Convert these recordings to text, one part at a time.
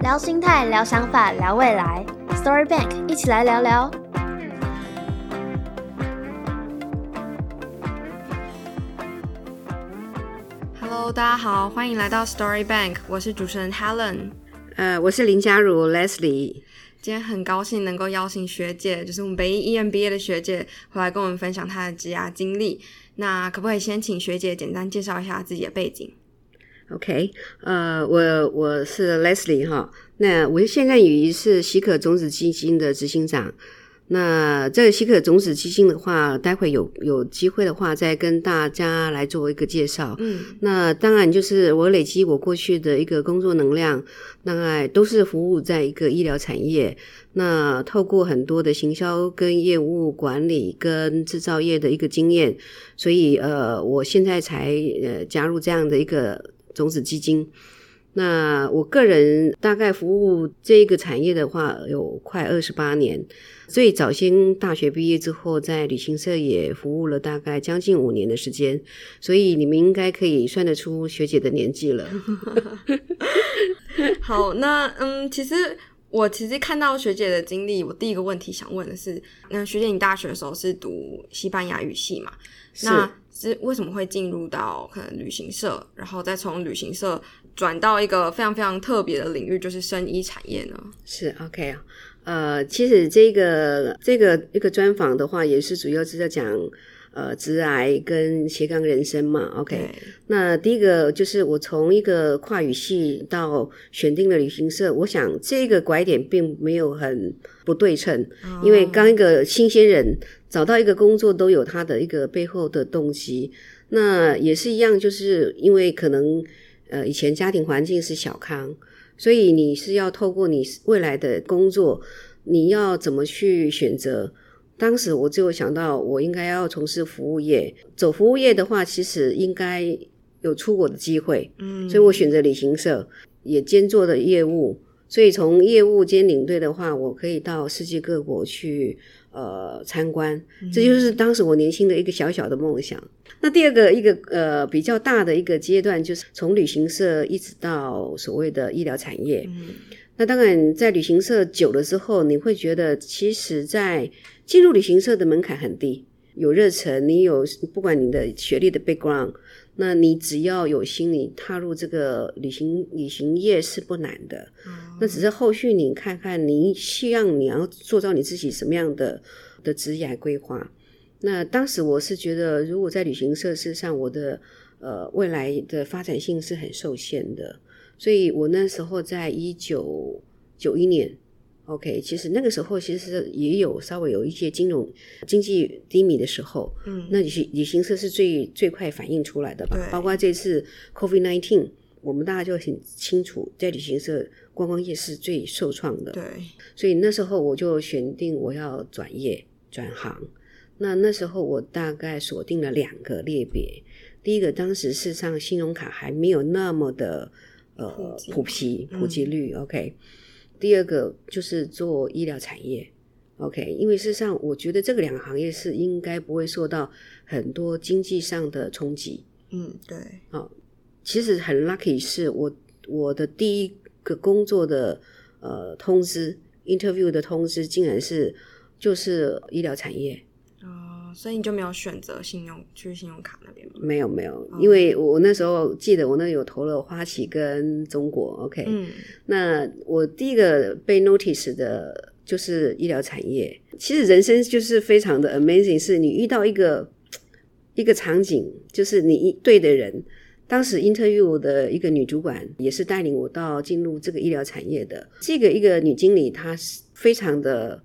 聊心态，聊想法，聊未来。Story Bank，一起来聊聊。Hello，大家好，欢迎来到 Story Bank，我是主持人 Helen。呃，我是林佳如 Leslie。今天很高兴能够邀请学姐，就是我们北医 EMBA 的学姐，回来跟我们分享她的职涯经历。那可不可以先请学姐简单介绍一下自己的背景？OK，呃，我我是 Leslie 哈，那我现在于是希可种子基金的执行长。那这个希可种子基金的话，待会有有机会的话，再跟大家来做一个介绍。嗯，那当然就是我累积我过去的一个工作能量，大概都是服务在一个医疗产业。那透过很多的行销、跟业务管理、跟制造业的一个经验，所以呃，我现在才呃加入这样的一个。种子基金，那我个人大概服务这个产业的话，有快二十八年。最早先大学毕业之后，在旅行社也服务了大概将近五年的时间，所以你们应该可以算得出学姐的年纪了。好，那嗯，其实我其实看到学姐的经历，我第一个问题想问的是，那学姐你大学的时候是读西班牙语系嘛？那是为什么会进入到可能旅行社，然后再从旅行社转到一个非常非常特别的领域，就是生医产业呢？是 OK 啊，呃，其实这个这个一个专访的话，也是主要是在讲。呃，直癌跟斜杠人生嘛，OK。那第一个就是我从一个跨语系到选定了旅行社，我想这个拐点并没有很不对称，因为刚一个新鲜人找到一个工作都有他的一个背后的动机。那也是一样，就是因为可能呃以前家庭环境是小康，所以你是要透过你未来的工作，你要怎么去选择？当时我就想到，我应该要从事服务业。走服务业的话，其实应该有出国的机会。嗯，所以我选择旅行社，也兼做的业务。所以从业务兼领队的话，我可以到世界各国去呃参观。这就是当时我年轻的一个小小的梦想。那第二个一个呃比较大的一个阶段，就是从旅行社一直到所谓的医疗产业。嗯，那当然在旅行社久了之后，你会觉得其实，在进入旅行社的门槛很低，有热忱，你有不管你的学历的 background，那你只要有心，你踏入这个旅行旅行业是不难的。那只是后续你看看，你希望你要做到你自己什么样的的职业规划。那当时我是觉得，如果在旅行社事上，我的呃未来的发展性是很受限的，所以我那时候在一九九一年。OK，其实那个时候其实也有稍微有一些金融经济低迷的时候，嗯，那旅行旅行社是最最快反应出来的吧？包括这次 COVID nineteen，我们大家就很清楚，在旅行社观光业是最受创的。对，所以那时候我就选定我要转业转行。那那时候我大概锁定了两个类别，第一个当时事实上信用卡还没有那么的呃普及普及率，OK。第二个就是做医疗产业，OK，因为事实上我觉得这个两个行业是应该不会受到很多经济上的冲击。嗯，对。好，其实很 lucky 是我我的第一个工作的呃通知，interview 的通知，竟然是就是医疗产业。所以你就没有选择信用去信用卡那边吗？没有没有，因为我那时候记得我那有投了花旗跟中国，OK。嗯。那我第一个被 notice 的就是医疗产业。其实人生就是非常的 amazing，是你遇到一个一个场景，就是你对的人。当时 interview 的一个女主管也是带领我到进入这个医疗产业的。这个一个女经理，她是非常的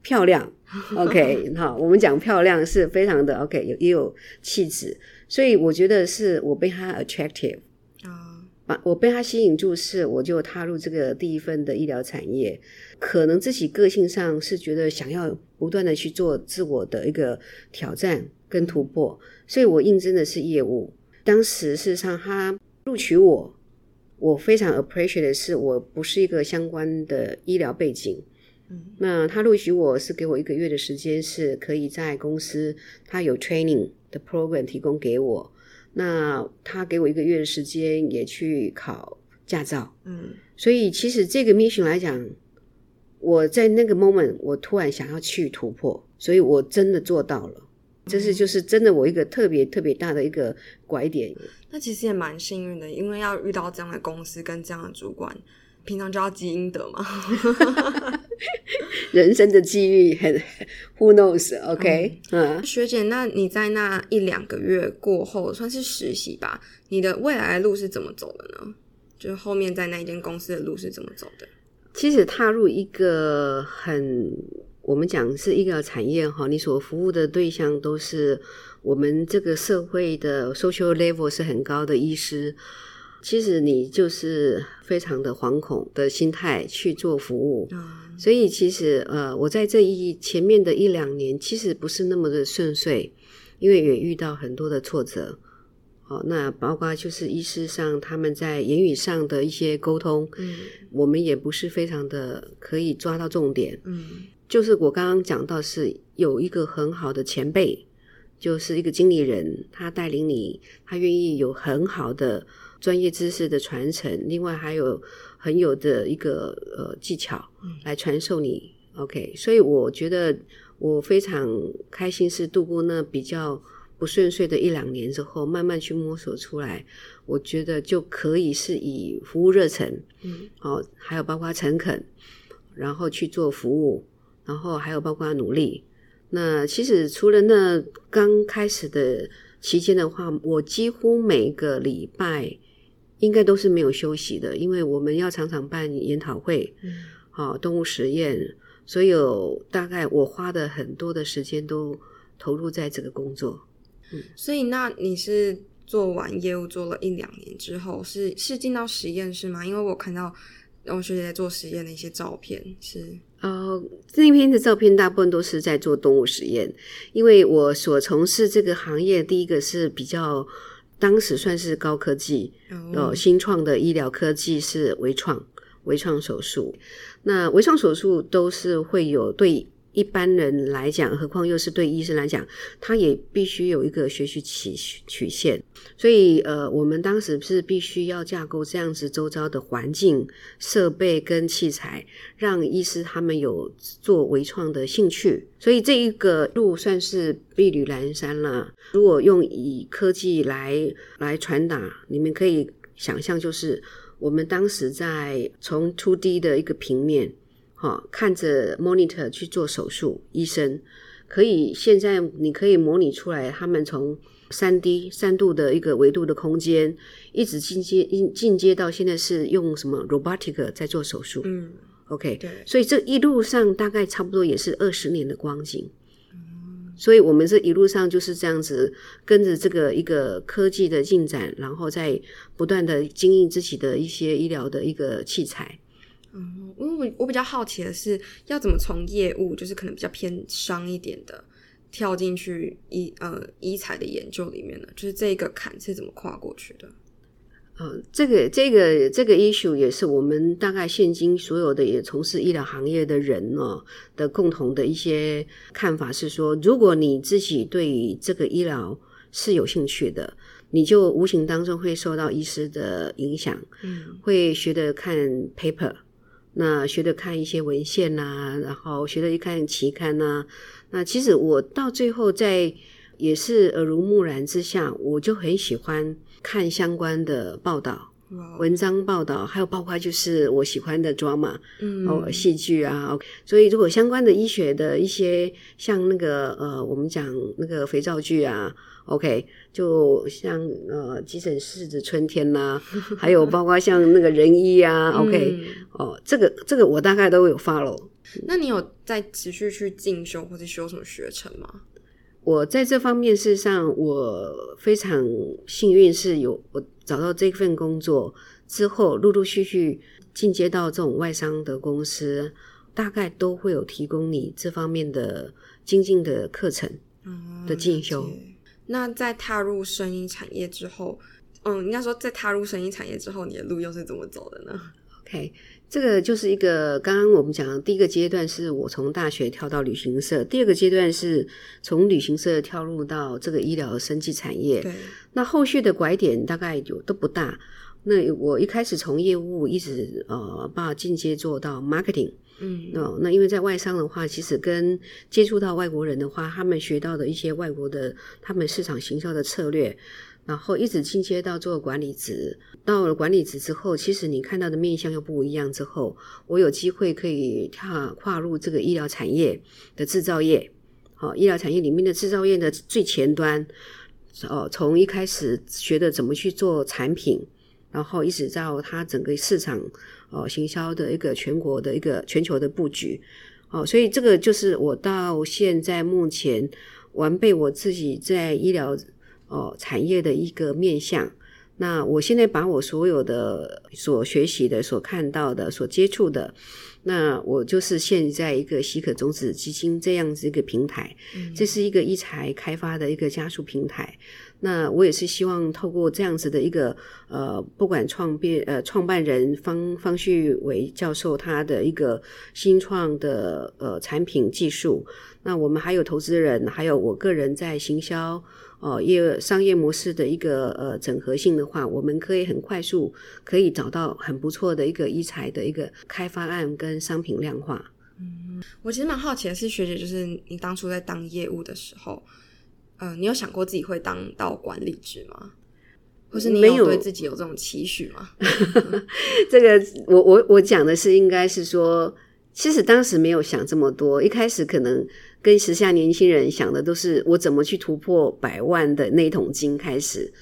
漂亮。OK，好，我们讲漂亮是非常的 OK，有也有气质，所以我觉得是我被他 attractive 啊，把我被他吸引住，是我就踏入这个第一份的医疗产业。可能自己个性上是觉得想要不断的去做自我的一个挑战跟突破，所以我应征的是业务。当时事实上他录取我，我非常 appreciate 的是我不是一个相关的医疗背景。那他录取我是给我一个月的时间，是可以在公司他有 training 的 program 提供给我。那他给我一个月的时间，也去考驾照。嗯，所以其实这个 mission 来讲，我在那个 moment 我突然想要去突破，所以我真的做到了。这是就是真的我一个特别特别大的一个拐点。那其实也蛮幸运的，因为要遇到这样的公司跟这样的主管，平常就要积阴德嘛。人生的机遇很 who knows？OK，嗯，学姐，那你在那一两个月过后算是实习吧？你的未来的路是怎么走的呢？就是后面在那一间公司的路是怎么走的？其实踏入一个很我们讲是一个产业哈，你所服务的对象都是我们这个社会的 social level 是很高的医师。其实你就是非常的惶恐的心态去做服务，所以其实呃，我在这一前面的一两年，其实不是那么的顺遂，因为也遇到很多的挫折。哦，那包括就是医师上他们在言语上的一些沟通，嗯，我们也不是非常的可以抓到重点，嗯，就是我刚刚讲到是有一个很好的前辈，就是一个经理人，他带领你，他愿意有很好的。专业知识的传承，另外还有很有的一个呃技巧来传授你。OK，所以我觉得我非常开心，是度过那比较不顺遂的一两年之后，慢慢去摸索出来。我觉得就可以是以服务热忱，嗯，哦，还有包括诚恳，然后去做服务，然后还有包括努力。那其实除了那刚开始的期间的话，我几乎每个礼拜。应该都是没有休息的，因为我们要常常办研讨会，嗯，好动物实验，所以有大概我花的很多的时间都投入在这个工作。嗯，所以那你是做完业务做了一两年之后，是是进到实验室吗？因为我看到我学姐在做实验的一些照片，是呃那篇的照片大部分都是在做动物实验，因为我所从事这个行业，第一个是比较。当时算是高科技，哦，新创的医疗科技是微创，微创手术。那微创手术都是会有对一般人来讲，何况又是对医生来讲，他也必须有一个学习曲曲线。所以，呃，我们当时是必须要架构这样子周遭的环境、设备跟器材，让医师他们有做微创的兴趣。所以这一个路算是碧履阑珊了。如果用以科技来来传达，你们可以想象，就是我们当时在从 two D 的一个平面，哈，看着 monitor 去做手术，医生可以现在你可以模拟出来，他们从。三 D 三度的一个维度的空间，一直进阶进进阶到现在是用什么 robotic 在做手术。嗯，OK，对，所以这一路上大概差不多也是二十年的光景。所以我们这一路上就是这样子跟着这个一个科技的进展，然后再不断的经营自己的一些医疗的一个器材。嗯，因为我我比较好奇的是，要怎么从业务，就是可能比较偏商一点的。跳进去医呃医材的研究里面呢，就是这个坎是怎么跨过去的？呃，这个这个这个 issue 也是我们大概现今所有的也从事医疗行业的人哦的共同的一些看法是说，如果你自己对这个医疗是有兴趣的，你就无形当中会受到医师的影响，嗯，会学的看 paper，那学着看一些文献呐，然后学着一看期刊呐。那其实我到最后在也是耳濡目染之下，我就很喜欢看相关的报道、文章报道，还有包括就是我喜欢的 drama，嗯，哦，戏剧啊。所以如果相关的医学的一些像那个呃，我们讲那个肥皂剧啊，OK，就像呃急诊室的春天呐，还有包括像那个人医啊，OK，哦，这个这个我大概都有 follow。那你有在持续去进修或者修什么学程吗？我在这方面，事实上我非常幸运，是有我找到这份工作之后，陆陆续续进阶到这种外商的公司，大概都会有提供你这方面的精进的课程的进修。那在踏入声音产业之后，嗯，应该说在踏入声音产业之后，你的路又是怎么走的呢？OK。这个就是一个刚刚我们讲的第一个阶段，是我从大学跳到旅行社；第二个阶段是从旅行社跳入到这个医疗生技产业。对，那后续的拐点大概有都不大。那我一开始从业务一直呃，把进阶做到 marketing。嗯，哦，那因为在外商的话，其实跟接触到外国人的话，他们学到的一些外国的他们市场行销的策略，然后一直进阶到做管理职。到了管理职之后，其实你看到的面向又不一样。之后，我有机会可以踏跨入这个医疗产业的制造业。好，医疗产业里面的制造业的最前端，哦，从一开始学的怎么去做产品，然后一直到它整个市场。哦，行销的一个全国的一个全球的布局，哦，所以这个就是我到现在目前完备我自己在医疗哦产业的一个面向。那我现在把我所有的所学习的、所看到的、所接触的，那我就是现在一个希可种子基金这样子一个平台，这是一个一财开发的一个加速平台。那我也是希望透过这样子的一个呃，不管创变呃创办人方方旭伟教授他的一个新创的呃产品技术，那我们还有投资人，还有我个人在行销哦业商业模式的一个呃整合性的话，我们可以很快速可以找到很不错的一个一财的一个开发案跟商品量化。嗯，我其实蛮好奇的是，学姐就是你当初在当业务的时候。呃，你有想过自己会当到管理职吗？或是你有对自己有这种期许吗？这个，我我我讲的是，应该是说，其实当时没有想这么多。一开始可能跟时下年轻人想的都是我怎么去突破百万的那桶金开始。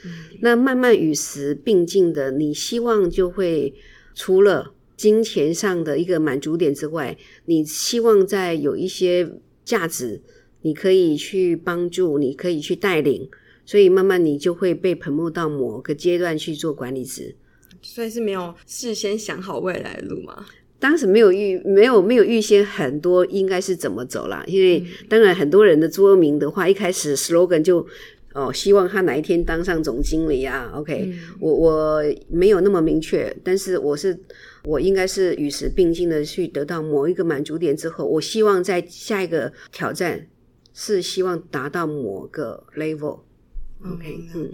那慢慢与时并进的，你希望就会除了金钱上的一个满足点之外，你希望在有一些价值。你可以去帮助，你可以去带领，所以慢慢你就会被捧木到某个阶段去做管理职。所以是没有事先想好未来的路吗？当时没有预，没有没有预先很多应该是怎么走啦。因为当然很多人的桌名的话，一开始 slogan 就哦，希望他哪一天当上总经理啊。OK，我我没有那么明确，但是我是我应该是与时并进的去得到某一个满足点之后，我希望在下一个挑战。是希望达到某个 level，OK，嗯，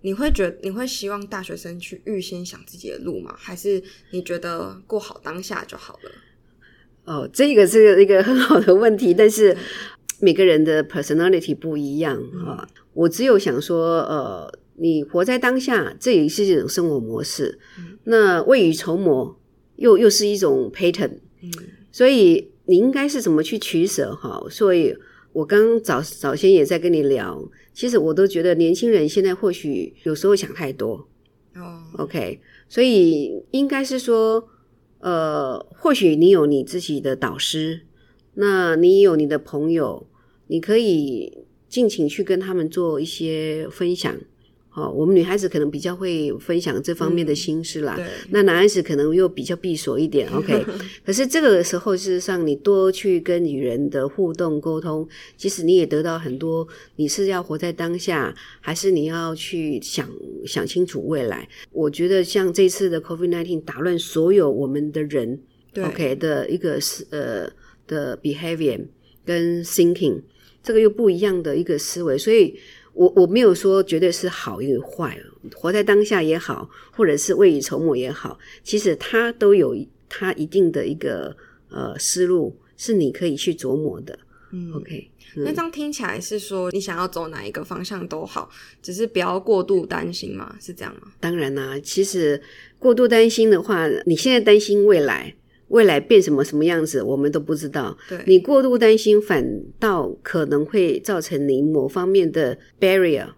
你会觉你会希望大学生去预先想自己的路吗？还是你觉得过好当下就好了？哦，这个是一个很好的问题，但是每个人的 personality 不一样啊。我只有想说，呃，你活在当下，这也是一种生活模式。那未雨绸缪，又又是一种 pattern。嗯，所以你应该是怎么去取舍？哈，所以。我刚早早先也在跟你聊，其实我都觉得年轻人现在或许有时候想太多哦。OK，所以应该是说，呃，或许你有你自己的导师，那你有你的朋友，你可以尽情去跟他们做一些分享。哦，我们女孩子可能比较会分享这方面的心事啦。那男孩子可能又比较闭锁一点。OK，可是这个时候，事实上你多去跟女人的互动沟通，其实你也得到很多。你是要活在当下，还是你要去想想清楚未来？我觉得像这次的 COVID-19 打乱所有我们的人，OK 的一个是呃的 behavior 跟 thinking，这个又不一样的一个思维，所以。我我没有说绝对是好与坏，活在当下也好，或者是未雨绸缪也好，其实它都有它一定的一个呃思路，是你可以去琢磨的。嗯，OK，那这样听起来是说你想要走哪一个方向都好，只是不要过度担心嘛？是这样吗？当然啦，其实过度担心的话，你现在担心未来。未来变什么什么样子，我们都不知道。对，你过度担心，反倒可能会造成你某方面的 barrier，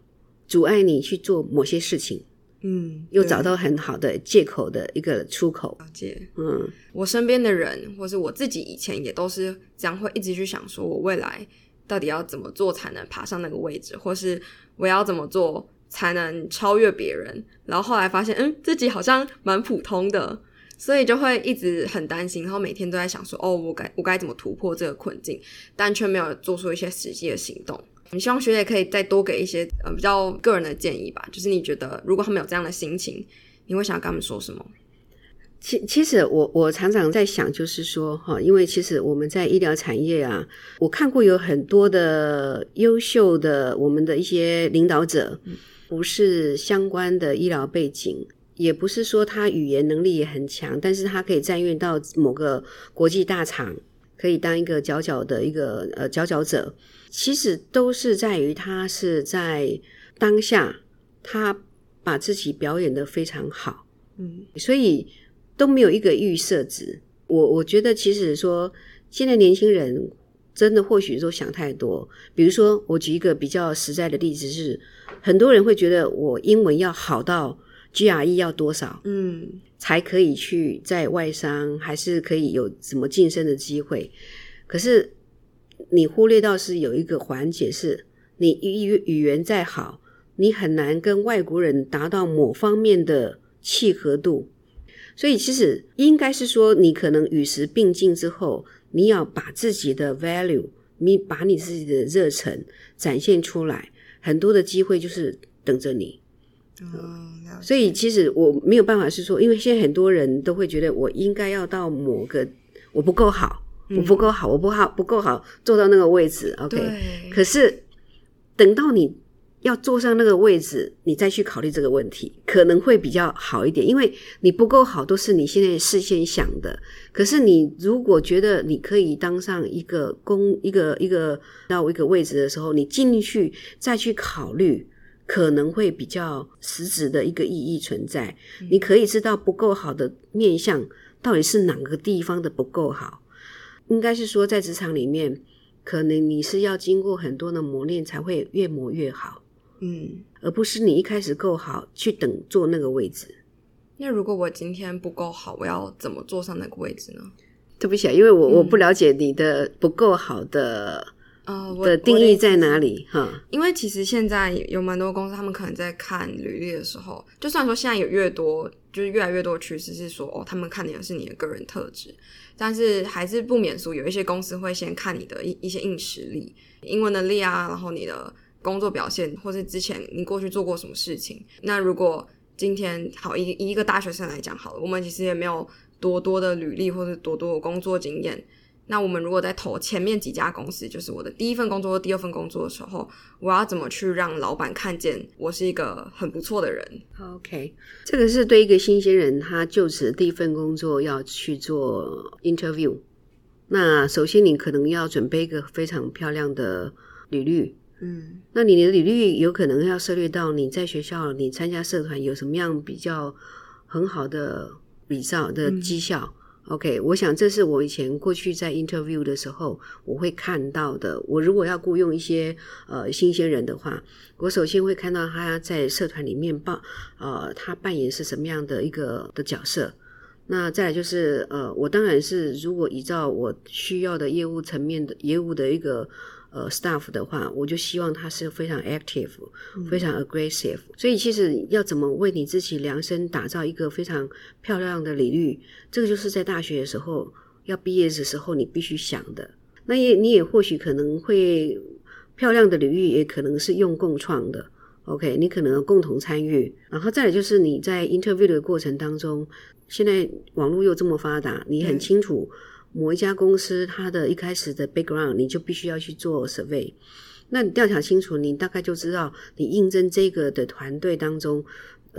阻碍你去做某些事情。嗯，又找到很好的借口的一个出口。了解。嗯，我身边的人，或是我自己以前也都是这样，会一直去想，说我未来到底要怎么做才能爬上那个位置，或是我要怎么做才能超越别人。然后后来发现，嗯，自己好像蛮普通的。所以就会一直很担心，然后每天都在想说：“哦，我该我该怎么突破这个困境？”但却没有做出一些实际的行动。你希望学姐可以再多给一些呃比较个人的建议吧？就是你觉得如果他们有这样的心情，你会想要跟他们说什么？其其实我我常常在想，就是说哈，因为其实我们在医疗产业啊，我看过有很多的优秀的我们的一些领导者，不是相关的医疗背景。也不是说他语言能力也很强，但是他可以占用到某个国际大厂，可以当一个佼佼的一个呃佼佼者。其实都是在于他是在当下，他把自己表演的非常好，嗯，所以都没有一个预设值。我我觉得其实说现在年轻人真的或许都想太多。比如说，我举一个比较实在的例子是，很多人会觉得我英文要好到 GRE 要多少，嗯，才可以去在外商，还是可以有什么晋升的机会？可是你忽略到是有一个环节是，你语语言再好，你很难跟外国人达到某方面的契合度。所以其实应该是说，你可能与时并进之后，你要把自己的 value，你把你自己的热忱展现出来，很多的机会就是等着你。嗯，所以其实我没有办法是说，因为现在很多人都会觉得我应该要到某个我不够好，我不够好，我不好不够好坐到那个位置，OK。可是等到你要坐上那个位置，你再去考虑这个问题，可能会比较好一点，因为你不够好都是你现在事先想的。可是你如果觉得你可以当上一个公一个一个到一个位置的时候，你进去再去考虑。可能会比较实质的一个意义存在，你可以知道不够好的面相到底是哪个地方的不够好。应该是说，在职场里面，可能你是要经过很多的磨练，才会越磨越好，嗯，而不是你一开始够好去等坐那个位置。那如果我今天不够好，我要怎么坐上那个位置呢？对不起啊，因为我我不了解你的不够好的呃，我的定义在哪？里哈。因为其实现在有蛮多公司，他们可能在看履历的时候，就算说现在有越多，就是越来越多趋势是说，哦，他们看的是你的个人特质，但是还是不免俗，有一些公司会先看你的一一些硬实力，英文能力啊，然后你的工作表现，或是之前你过去做过什么事情。那如果今天好以以一个大学生来讲好了，我们其实也没有多多的履历或者多多的工作经验。那我们如果在投前面几家公司，就是我的第一份工作或第二份工作的时候，我要怎么去让老板看见我是一个很不错的人？OK，这个是对一个新鲜人，他就职第一份工作要去做 interview。那首先你可能要准备一个非常漂亮的履历。嗯那你的履历有可能要涉猎到你在学校你参加社团有什么样比较很好的比照的绩效。OK，我想这是我以前过去在 interview 的时候我会看到的。我如果要雇佣一些呃新鲜人的话，我首先会看到他在社团里面扮呃他扮演是什么样的一个的角色。那再就是呃，我当然是如果依照我需要的业务层面的业务的一个呃 staff 的话，我就希望他是非常 active、非常 aggressive。所以其实要怎么为你自己量身打造一个非常漂亮的履历，这个就是在大学的时候要毕业的时候你必须想的。那也你也或许可能会漂亮的履历，也可能是用共创的。OK，你可能有共同参与，然后再来就是你在 interview 的过程当中，现在网络又这么发达，你很清楚某一家公司它的一开始的 background，你就必须要去做 survey。那你调查清楚，你大概就知道你应征这个的团队当中，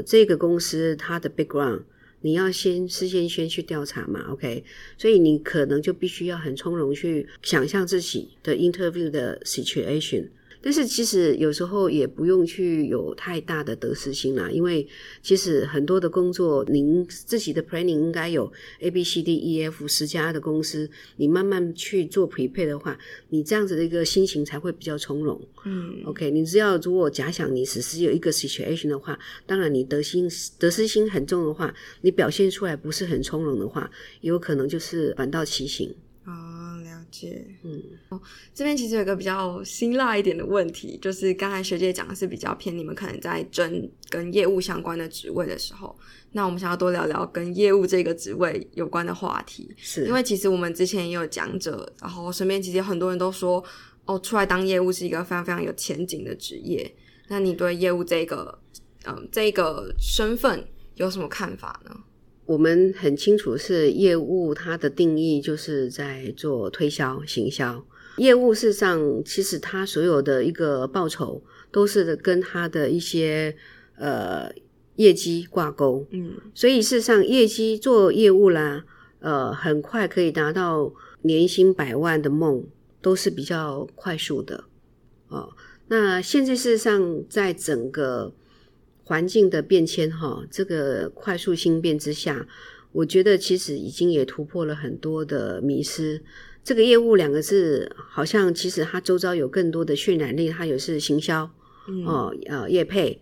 这个公司它的 background，你要先事先先去调查嘛，OK？所以你可能就必须要很从容去想象自己的 interview 的 situation。但是其实有时候也不用去有太大的得失心啦，因为其实很多的工作，您自己的 planning 应该有 A B C D E F 十家的公司，你慢慢去做 prepare 的话，你这样子的一个心情才会比较从容。嗯 OK，你只要如果假想你只是有一个 situation 的话，当然你得心得失心很重的话，你表现出来不是很从容的话，有可能就是反倒其形。啊，了解。嗯，这边其实有一个比较辛辣一点的问题，就是刚才学姐讲的是比较偏你们可能在争跟业务相关的职位的时候，那我们想要多聊聊跟业务这个职位有关的话题。是因为其实我们之前也有讲者，然后身边其实很多人都说，哦，出来当业务是一个非常非常有前景的职业。那你对业务这个，嗯、这个身份有什么看法呢？我们很清楚是业务，它的定义就是在做推销、行销。业务事实上，其实它所有的一个报酬都是跟它的一些呃业绩挂钩，嗯所以事实上业绩做业务啦，呃，很快可以达到年薪百万的梦，都是比较快速的哦。那现在事实上，在整个环境的变迁哈，这个快速新变之下，我觉得其实已经也突破了很多的迷失。这个业务两个字，好像其实它周遭有更多的渲染力，它也是行销嗯哦，呃，业配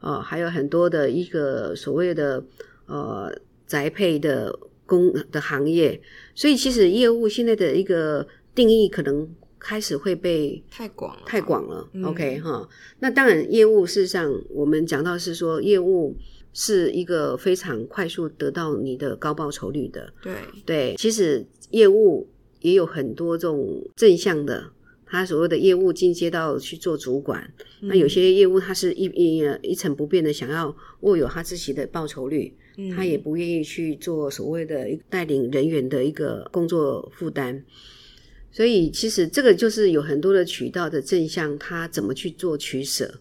哦，还有很多的一个所谓的呃宅配的工的行业，所以其实业务现在的一个定义可能开始会被太广了，太广了。嗯 OK 哈，那当然业务事实上我们讲到是说业务是一个非常快速得到你的高报酬率的，对，对，其实业务也有很多这种正向的，他所谓的业务进阶到去做主管，那有些业务他是一一一成不变的想要握有他自己的报酬率，嗯他也不愿意去做所谓的一带领人员的一个工作负担。所以其实这个就是有很多的渠道的正向，他怎么去做取舍。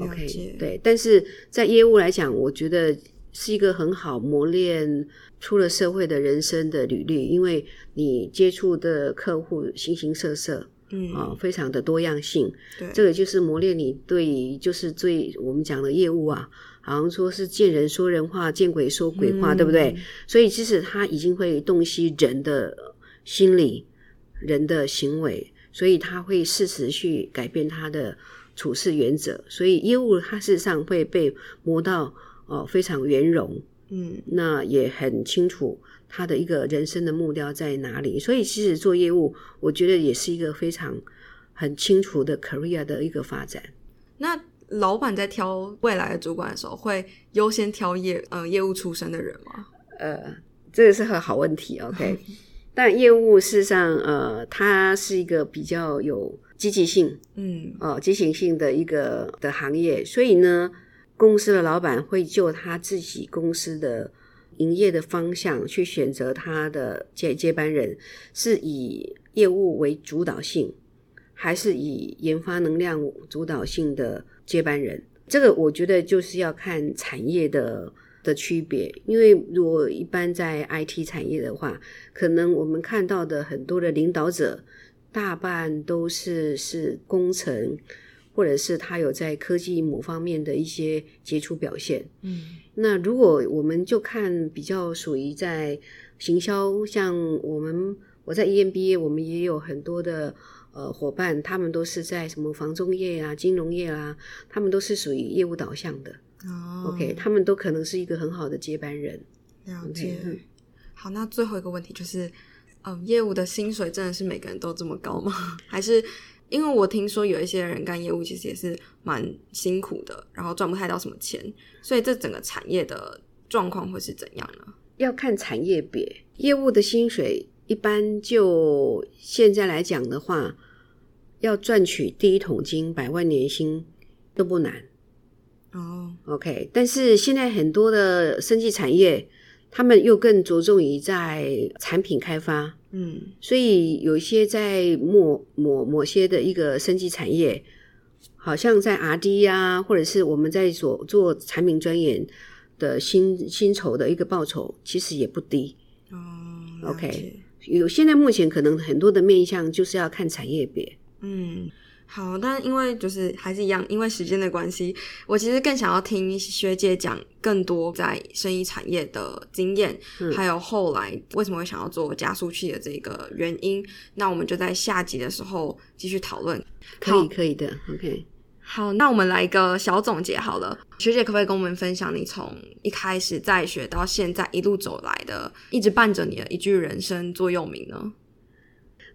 OK，解对，但是在业务来讲，我觉得是一个很好磨练出了社会的人生的履历，因为你接触的客户形形色色嗯啊、非常的多样性，对，这个就是磨练你对于就是最我们讲的业务啊，好像说是见人说人话，见鬼说鬼话，嗯对不对？所以其实他已经会洞悉人的心理、人的行为，所以他会适时去改变他的处事原则。所以业务他事实上会被磨到哦、非常圆融，嗯那也很清楚他的一个人生的目标在哪里。所以其实做业务，我觉得也是一个非常很清楚的 career 的一个发展。那老板在挑未来的主管的时候，会优先挑业呃业务出身的人吗？呃，这个是个好问题。OK，但业务事实上，呃，它是一个比较有积极性嗯哦，积极性的一个的行业，所以呢，公司的老板会就他自己公司的营业的方向去选择他的接接班人，是以业务为主导性，还是以研发能量主导性的接班人？这个我觉得就是要看产业的的区别，因为如果一般在 IT 产业的话，可能我们看到的很多的领导者，大半都是是工程，或者是他有在科技某方面的一些杰出表现。嗯那如果我们就看比较属于在行销，像我们我在 E EMBA，我们也有很多的呃伙伴，他们都是在什么房中业啊、金融业啊，他们都是属于业务导向的。哦 OK，他们都可能是一个很好的接班人。了解。嗯好，那最后一个问题就是，嗯，业务的薪水真的是每个人都这么高吗？还是因为我听说有一些人干业务其实也是蛮辛苦的，然后赚不太到什么钱，所以这整个产业的状况会是怎样呢？要看产业别，业务的薪水一般就现在来讲的话，要赚取第一桶金、百万年薪都不难。哦，OK，但是现在很多的生技产业，他们又更着重于在产品开发，嗯。所以有一些在某某某些的一个生技产业，好像在 R&D 啊，或者是我们在所做产品专研的薪薪酬的一个报酬，其实也不低。哦了 OK 有现在目前可能很多的面向就是要看产业别。嗯，好，但因为就是还是一样，因为时间的关系，我其实更想要听学姐讲更多在生意产业的经验，嗯还有后来为什么会想要做加速器的这个原因。那我们就在下集的时候继续讨论。可以，可以的。OK，好，那我们来一个小总结好了。学姐可不可以跟我们分享你从一开始在学到现在一路走来的，一直伴着你的一句人生座右铭呢？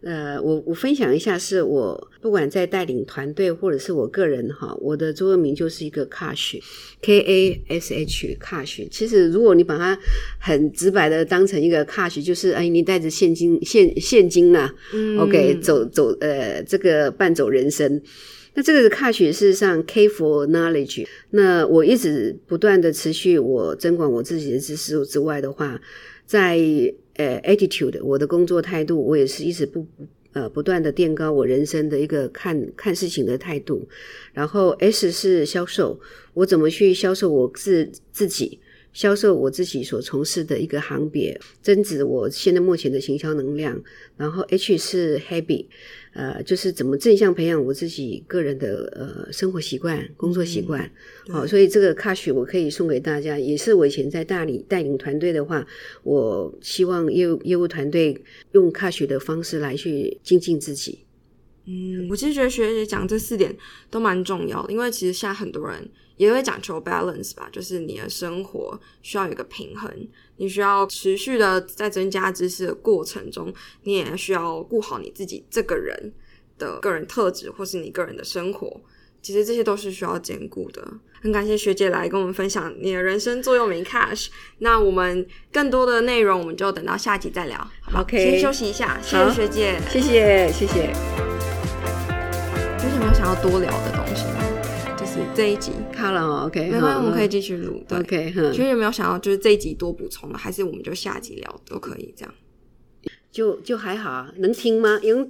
呃，我我分享一下，是我不管在带领团队或者是我个人哈，我的中文名就是一个 cash，K A S H cash。其实如果你把它很直白的当成一个 cash，就是哎，你带着现金现现金啦、嗯 o k 走走呃这个伴走人生。那这个 cash 事实上 K for knowledge，那我一直不断的持续我增广我自己的知识之外的话，在呃 attitude 我的工作态度，我也是一直不呃不断的垫高我人生的一个看看事情的态度。然后 S 是销售，我怎么去销售我自自己，销售我自己所从事的一个行别，增值我现在目前的行销能量。然后 H 是 Happy。呃，就是怎么正向培养我自己个人的呃生活习惯、工作习惯，好，所以这个 cash 我可以送给大家，也是我以前在大理带领团队的话，我希望业务业务团队用 cash 的方式来去精进自己。嗯，我其实觉得学姐讲这四点都蛮重要的，因为其实现在很多人也会讲求 balance 吧，就是你的生活需要有一个平衡。你需要持续的在增加知识的过程中，你也需要顾好你自己这个人的个人特质，或是你个人的生活。其实这些都是需要兼顾的。很感谢学姐来跟我们分享你的人生座右铭 Cash。那我们更多的内容，我们就等到下集再聊。OK，先休息一下。谢谢学姐，谢谢谢谢。有想要多聊的东西？就是这一集看了，OK，没关系我们可以继续录。对 OK，其实有没有想要就是这一集多补充的，还是我们就下集聊都可以，这样就就还好啊，能听吗？因为